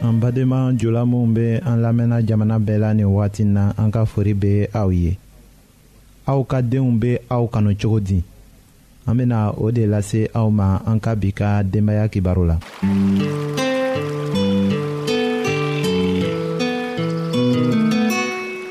an badenma jula minw be an lamɛnna jamana bɛɛ la nin wagati na an ka fori be aw ye aw ka denw be aw kanu cogo di an bena o de lase aw ma an ka bi ka denbaaya kibaru la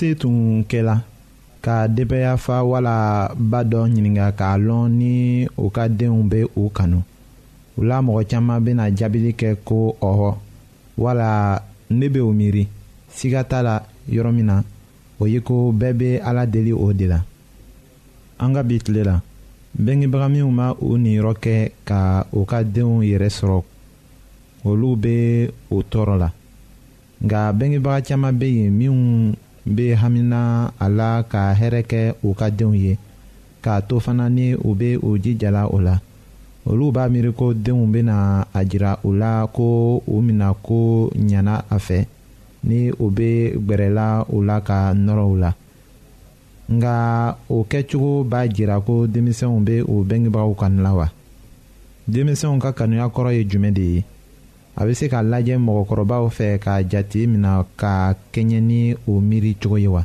se tun kɛla ka denbaya fa wala ba dɔ ɲininka k'a lɔn ni u ka denw bɛ u kanu u la mɔgɔ caman bɛna jaabili kɛ ko ɔhɔ wala ne bɛ o miiri siga t'a la yɔrɔ min na o ye ko bɛɛ bɛ ala deli o de la an ka bi tile la bɛngebaga minnu ma u niyɔrɔ kɛ ka u ka denw yɛrɛ sɔrɔ olu bɛ u tɔɔrɔ la nka bɛngebaga caman bɛ yen minnu bɛ hamina a la ka hɛrɛ kɛ u ka denw ye k'a to fana ni u bɛ u jijala o la olu b'a miiri ko denw bɛna a jira u la ko u mina ko ɲana a fɛ ni u bɛ gbɛrɛla u la ka nɔrɔ u la nka o kɛcogo b'a jira ko denmisɛnw bɛ u bɛngebagaw kanu la wa denmisɛnw ka kanuya kɔrɔ ye jumɛn de ye a bɛ se ka lajɛ mɔgɔkɔrɔbaw fɛ ka jate mina ka kɛɲɛ ni o miiri cogo ye wa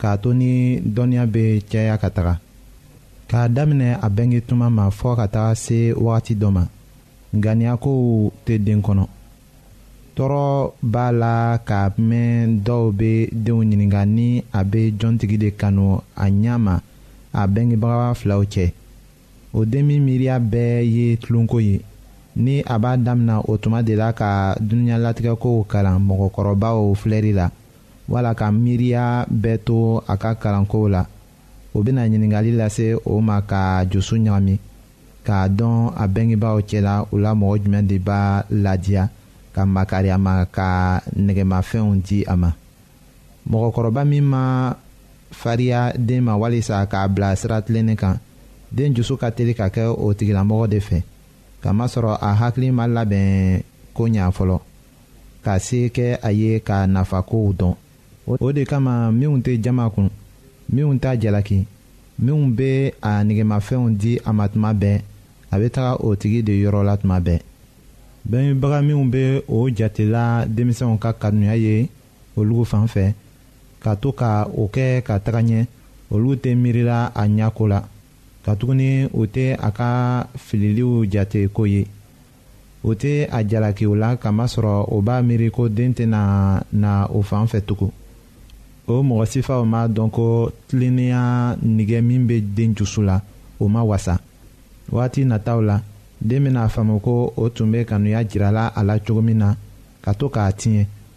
k'a to ni dɔnniya bɛ caya ka taga k'a daminɛ a bɛnge tuma ma fɔ ka taga se wagati dɔ ma ŋaniyakow tɛ den kɔnɔ tɔɔrɔ b'a la ka mɛn dɔw bɛ denw ɲininka ni a bɛ jɔntigi de kanu a ɲɛ ma a bɛngebaga filaw cɛ o den min miiriya bɛɛ ye tulonko ye ni a b'a daminɛ o tuma de la ka dunuya latigɛkow kalan mɔgɔkɔrɔbaw filɛli la. wala ka miiriya bɛɛ to a ka kalankow la o bɛna ɲininkali lase o ma ka dusu ɲagami k'a dɔn a bɛngebaaw cɛla u la mɔgɔ jumɛn de b'a ladiya ka makari a ma ka nɛgɛmafɛnw di a ma mɔgɔkɔrɔba min ma fariya den ma walisa k'a bila sira tilennen kan den dusu ka teli ka kɛ o tigilamɔgɔ de fɛ kamasɔrɔ a hakili ma labɛn ko ɲɛ fɔlɔ ka se kɛ a ye k'a nafakow dɔn o de kama minnu tɛ jama kun minnu t'a jalaki minnu bɛ a negemafɛnw di a ma tuma bɛɛ a bɛ taga o tigi de yɔrɔ la tuma bɛɛ bangebaga minnu bɛ o jatela denmisɛnw ka kanuya ye olu fan fɛ ka to ka o kɛ ka taga ɲɛ olu tɛ miirila a ɲɛko la katuguni o tɛ a ka fililiw jate ko ye. o tɛ a jalaki o la kamasɔrɔ o b'a miiri ko den tɛna na o fan fɛ tugun o mɔgɔ sifaw m'a dɔn ko tilennenya nige min bɛ den dusu la o ma wasa waati nataw la den bɛna a faamu ko o tun bɛ kanuya jirala a la cogo min na ka to k'a tiɲɛ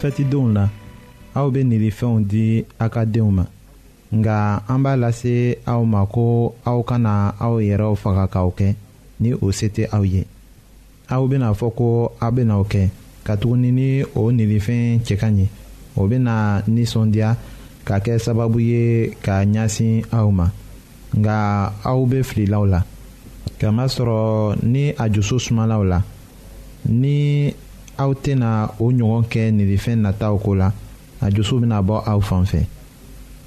fɛtidenw na aw bɛ nilifɛnw di a ka denw ma nka an b'a lase aw ma ko aw kana aw yɛrɛw faga k'aw kɛ ni o se tɛ aw ye aw bɛna fɔ ko aw bɛna o kɛ katuguni ni o nilifɛn cɛ ka ɲi o bɛna nisɔndiya ka kɛ sababu ye ka ɲɛsin aw ma nka aw bɛ fililaw la kamasɔrɔ ni a dusu sumalaw la ni aw tɛna o ɲɔgɔn kɛ nilifɛn nataw ko la a dusu bɛna bɔ aw fan fɛ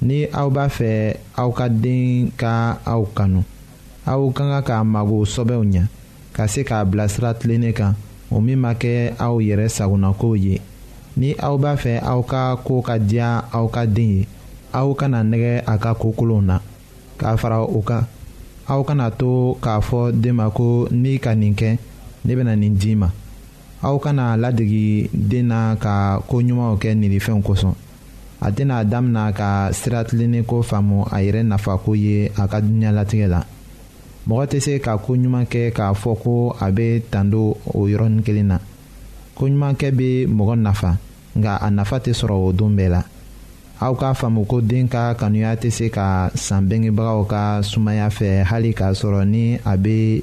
ni aw b'a fɛ aw ka den ka aw kanu aw ka kan k'a mago sɔbɛw ɲɛ ka se k'a bilasira tilennen kan o min ma kɛ aw yɛrɛ sagonakow ye ni aw b'a fɛ aw ka ko ka diya aw ka den ye aw kana nɛgɛ a ka ko kolonw na k'a fara o kan aw kana to k'a fɔ den ma ko n'i ka nin kɛ ne bɛna nin d'i ma aw kana ladege den na ka ko ɲumanw kɛ nilifɛnw kosɔn a tɛna a damina ka sira tilennen ko faamu a yɛrɛ nafa ko ye a ka diɲɛlatigɛ la mɔgɔ tɛ se ka ko ɲuman kɛ k'a fɔ ko a bɛ tando o yɔrɔnin kelen na ko ɲumankɛ bɛ mɔgɔ nafa nka a nafa tɛ sɔrɔ o don bɛɛ la aw k'a faamu ko den ka kanuya tɛ se ka san bengebagaw ka sumaya fɛ hali k'a sɔrɔ ni a bɛ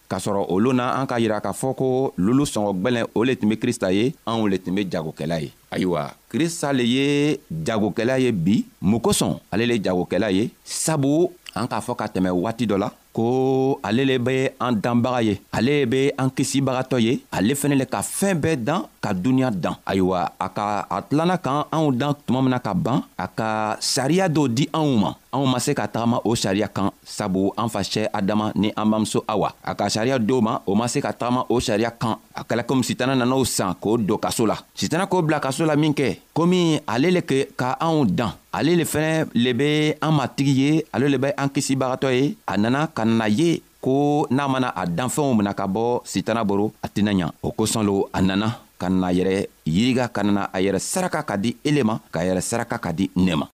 k'a sɔrɔ olu na an k'a yira k'a fɔ ko lulu sɔngɔ gwɛlɛn o le tun be krista ye anw le tun be jagokɛla ye ayiwa krista le ye jagokɛla ye bi mun kosɔn ale le jagokɛla ye sabu an k'a fɔ ka tɛmɛ waati dɔ la ko ale le be an danbaga ye ale le be an kisibagatɔ ye ale fɛnɛ le ka fɛɛn bɛɛ dan ka duniɲa dan ayiwa a ka a tilana kan anw dan tuma min na ka ban a ka sariya dɔw di anw ma anw ma se ka tagama o sariya kan sabu an fa cɛ adama ni an bamuso awa a ka sariya do ma o ma se ka tagama o sariya kan a kɛla komi sitana nan'o san k'o don kaso la sitana k'o bila kaso la min kɛ komi ale le ke ka anw dan ale le fɛnɛ le be an matigi ye ale le be an kisibagatɔ ye a nana ka na ye ko n'a mana a danfɛnw mina ka bɔ sitana boro a tɛna ɲa o kosɔn lo a nana ka na yɛrɛ yiriga ka nana a yɛrɛ saraka ka di ele ma k'a yɛrɛ saraka ka di ne ma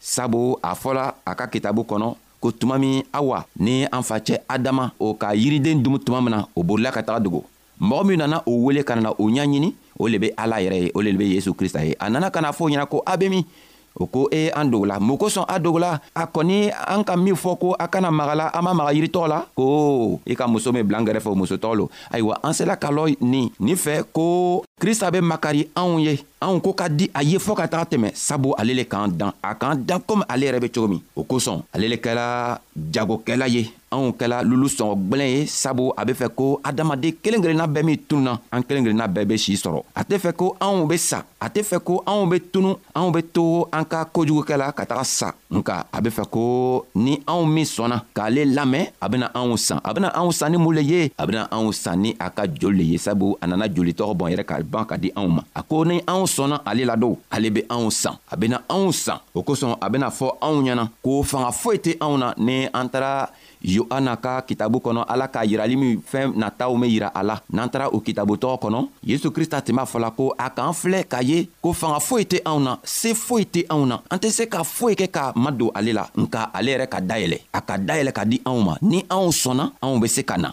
sabu a fɔla a ka kitabu kɔnɔ ko tuma min awa ni an facɛ adama o ka yiriden dumu tuma min na o bolila ka taga dogo mɔgɔ min nana o wele ka nana o ɲaɲini o le be ala yɛrɛ ye o le be yesu krista ye a nana ka na fɔ ɲɛna ko a be min o ko e an dogola mun kosɔn a dogola a kɔni an ka min fɔ ko a kana magala an ma maga yiritɔgɔ la ko i ka muso min bilan kɛrɛfɛ o muso tɔgɔ lo ayiwa an sela ka lɔ nin nin fɛ ko krista be makari anw ye anw ko ka di a ye fɔɔ ka taga tɛmɛ sabu ale le k'an dan a k'an dan komi ale yɛrɛ be cogo min o kosɔn ale le kɛla jagokɛla ye anw kɛla lulu sɔngɔ gwɛlɛn ye sabu a be fɛ ko adamaden kelen kelenna bɛɛ min tununa an kelen kelenna bɛɛ be sii sɔrɔ a tɛ fɛ ko anw be sa a tɛ fɛ ko anw be tunu anw be to an ka kojugukɛ la ka taga sa nka a be fɛ ko ni anw min sɔnna k'ale lamɛn a bena anw san a bena anw san ni mun le ye a bena anw san ni a ka joli le ye sabu a nana joli tɔgɔ bɔn yɛrɛ ka ban ka di anw ma a ko ni anw sɔnna ale la don ale be anw san a bena anw san o kosɔn a bena fɔ anw ɲɛna ko fanga foyi tɛ anw na ni an taara yohana ka kitabu kɔnɔ ala k'a yirali min fɛn nataw bɛ yira a la n'an taara o kitabu tɔgɔ kɔnɔ yesu krista tun b'a fɔla ko a k'an filɛ k'a ye ko fanga foyi tɛ anw na se foyi tɛ anw na an tɛ se ka foyi kɛ k'a madon ale la nka ale yɛrɛ ka dayɛlɛ a ka dayɛlɛ ka di anw ma ni anw sɔnna anw bɛ se ka na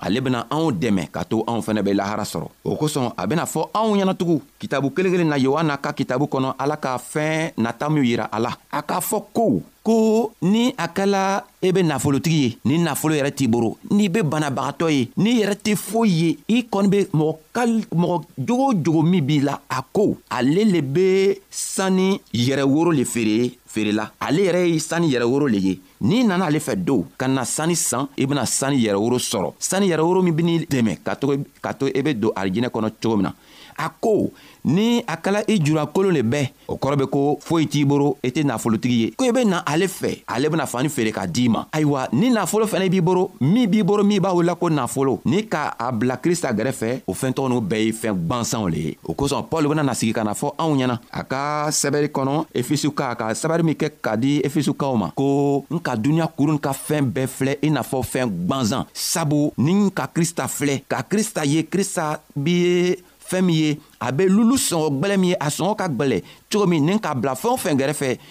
ale bena anw dɛmɛ ka to anw fɛnɛ be lahara sɔrɔ o kosɔn a bena fɔ anw ɲɛnatugun kitabu kelen kelen na yohana ka kitabu kɔnɔ ala ka fɛɛn nata minw yira a la a k'a fɔ ko ko ni a kɛla e be nafolotigi ye ni nafolo yɛrɛ t'i boro n'i be banabagatɔ ye n'i yɛrɛ tɛ foyi ye i kɔni be mɔgɔ kal mɔgɔ jogo jogo min b'i la a ko ale le be sani yɛrɛ woro le feere feerela ale yɛrɛ ye sani yɛrɛ woro le ye n'i nana ale fɛ don ka na sani san i bɛna sani yɛrɛworo sɔrɔ sani yɛrɛworo min bɛn'i dɛmɛ ka to ka to e bɛ don arijinɛ kɔnɔ cogo min na a ko ni a kɛla i jurakolon le bɛɛ o kɔrɔ be ko foyi t'i boro i tɛ nafolotigi ye ko i be na ale fɛ ale bena fani feere ka d'i ma ayiwa ni nafolo fɛnɛ b'i boro min b'i boro min b'a wulila ko nafolo ni ka a bila krista gɛrɛfɛ o fɛɛntɔgɔ n'u bɛɛ ye fɛɛn gwansanw le ye o kosɔn paul bena na sigi ka na fɔ anw ɲɛna a ka sɛbɛri kɔnɔ efisuka ka sɛbɛri min kɛ ka di efisukaw ma ko n ka duniɲa kurun ka fɛɛn bɛɛ filɛ i n'a fɔ fɛɛn gwanzan sabu ni n ka krista filɛ ka krista ye krista bi ye fɛɛn min ye a be lulu sɔngɔ gwɛlɛ min ye a sɔngɔ ka gwɛlɛ cogo min ni n k'a bila fɛɛn o fɛn gɛrɛfɛ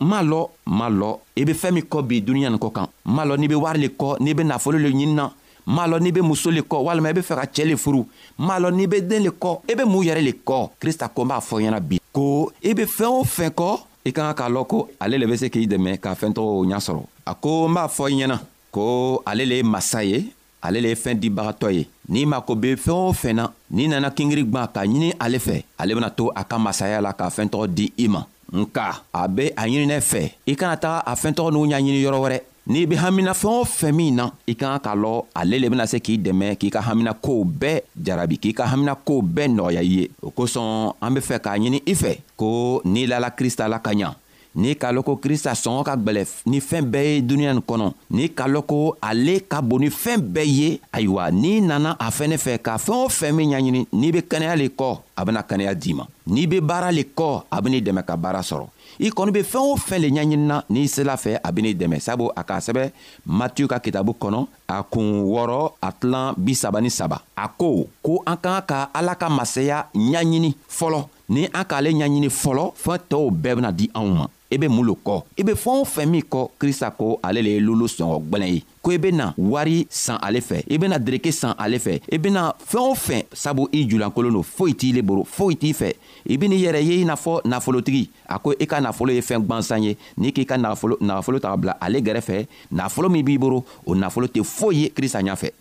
m'a lɔ m'a lɔ i be fɛɛn min kɔ bi duniɲa nin kɔ kan m'a lɔ n'i be wari le kɔ n'i be nafolo le ɲini na m'a lɔ n'i be muso le kɔ walima i be fɛ ka cɛɛ le furu m'a lɔ n'i be den le kɔ i be mun yɛrɛ le kɔ krista ko n b'a fɔ ɲɛna bi ko i be fɛɛn o fɛn kɔ i ka kan k'a lɔn ko ale le be se k'i dɛmɛ k'a fɛɛntɔgɔw ɲa sɔrɔ a ko n b'a fɔ i ɲɛna ko ale le ye masa ye ale le ye fɛɛn dibagatɔ ye n'i mako be fɛɛn o fɛn na n'i nana kingiri gwan k'a ɲini ale fɛ ale bena to a ka masaya la k'a fɛɛn tɔgɔ di i ma nka a be a ɲininɛ fɛ i kana taga a fɛɛn tɔgɔ n'u ɲaɲini yɔrɔ wɛrɛ n'i be hamina fɛɛn o fɛn min na i ka kan k'a lɔ ale le bena se k'i dɛmɛ k'i ka hamina kow bɛɛ jarabi k'i ka hamina kow bɛɛ nɔgɔya i ye o kosɔn an be fɛ k'a ɲini i fɛ ko n'i lala krista la ka ɲa n'i k'a lɔn ko krista sɔngɔ ka gwɛlɛ ni fɛɛn bɛɛ ye duniɲa nin kɔnɔ n'i k'a lɔn ko ale ka bon ni fɛɛn bɛɛ ye ayiwa n'i nana a fɛnɛ fɛ ka fɛɛn o fɛn min ɲaɲini n'i be kɛnɛya le kɔ a bena kɛnɛya d'i ma n'i be baara le kɔ a ben'i dɛmɛ ka baara sɔrɔ i kɔni be fɛɛn o fɛn le ɲaɲinina n'i sela fɛ a ben'i dɛmɛ sabu a k'a sɛbɛ matiyu ka kitabu kɔnɔ a kun wɔɔrɔ a tilan bisaba ni saba a ko ko an ka ka ala ka masaya ɲaɲini fɔlɔ ni an k'ale ɲaɲini fɔlɔ fɛn tɔw bɛɛ bena di anw ma i e be mun lo kɔ i e be fɛɛn o fɛn min kɔ krista ko ale le ye lolo sɔngɔ gwɛlɛn ye ko i e bena wari san ale fɛ i bena dereke san ale fɛ i bena fɛɛn o fɛn sabu i julankolon lo foyi t'i le boro foyi t'i fɛ i ben'i yɛrɛ ye i n'a fɔ nafolotigi a ko i ka nafolo ye fɛɛn gwansan ye n'i k'i ka nafolo ta ka bila ale gɛrɛfɛ nafolo min b'i boro o nafolo tɛ foyi ye krista ɲafɛ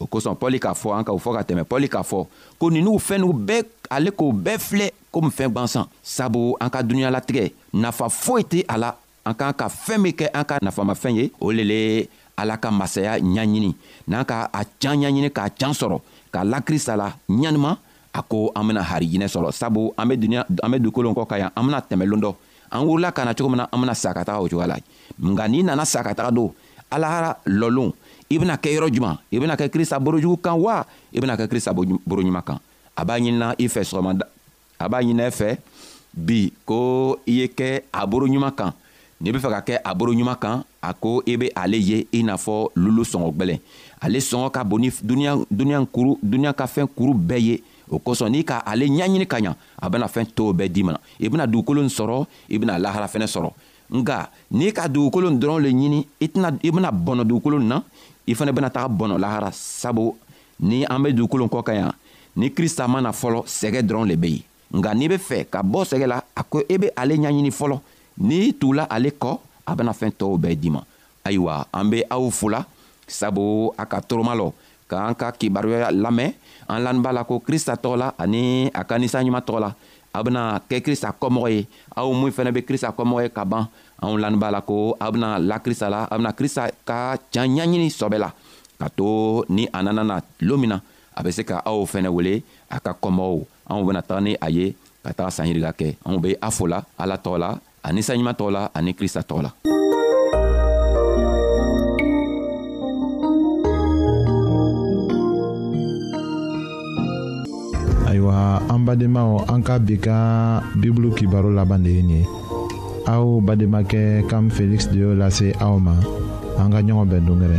o kosɔn pɔli k'a fɔ an ka o fɔ ka tɛmɛ pɔli k'a fɔ ko ninnu fɛnw bɛɛ ale k'o bɛɛ filɛ komi fɛn gwansan sabu an ka dunuɲalatigɛ nafa foyi tɛ a la an k'an ka fɛn min kɛ an ka nafamafɛn ye o le le ala ka masaya ɲaɲini n'an ka a can ɲaɲini k'a can sɔrɔ ka la krista la ɲanima a ko an bena harijinɛ sɔrɔ sabu an be duniɲa an be dugukolo kɔ ka yan an bena tɛmɛlon dɔ an wurula ka na cogo min na an bena sa ka taga o cogoya la nka n'i nana sa ka taga don alahara lɔlon i bena kɛ yɔrɔ juman i bena kɛ krista borojugu kan wa i bena kɛ krista boroɲuman kan a b'a ɲinina i fɛ sɔgɔmada a b'a ɲinina i fɛ bi ko i ye kɛ a boroɲuman kan n'i be fɛ ka kɛ a boroɲuman kan a ko i be ale ye i n'a fɔ lulu sɔngɔ gwɛlɛn ale sɔngɔ ka bon ni duniɲa kuru duniɲa ka fɛn kuru bɛɛ ye o kosɔn n'i ka ale ɲaɲini ka ɲa a bena fɛɛn tow bɛɛ di ma i bena dugukolo n sɔrɔ i bena lahara fɛnɛ sɔrɔ nga n'i ka dugukolo n dɔrɔn le ɲini i tɛna i bena bɔnɔ dugukolo na i fɛnɛ bena taga bɔnɔ lahara sabu ni an be dugukolo kɔ ka yan ni krista ma na fɔlɔ sɛgɛ dɔrɔn le be yen nka n'i be fɛ ka bɔ sɛgɛ la a ko i e be ale ɲaɲini fɔlɔ n'i tugula ale kɔ a bena fɛɛn tɔɔw bɛɛ di ma ayiwa an be aw fola sabu a ka toroma lɔ k'an ka kibaruya lamɛn an lani b'a la ko krista tɔgɔ la ani a ka nisa ɲuman tɔgɔ la aw bena kɛ krista kɔmɔgɔ ye aw min fɛnɛ be krista kɔmɔgɔ ye ka ban anw lani b'a la ko aw bena la krista la aw bena krista ka can ɲaɲini sɔbɛ la ka to ni a nana na loon min na a be se ka aw fɛnɛ wele a ka kɔmɔgɔw anw bena taga ni a ye ka taga sanyirika kɛ anw be a fola ala tɔgɔ la ani saɲuman tɔgɔ la ani krista tɔgɔ la ayiwa an badenmaw an ka bi ka bibulu kibaro laban de ye nin ye aw bademakɛ kam feliksi de y'o lase aw ma an ka ɲɔgɔn bɛn dongɛrɛ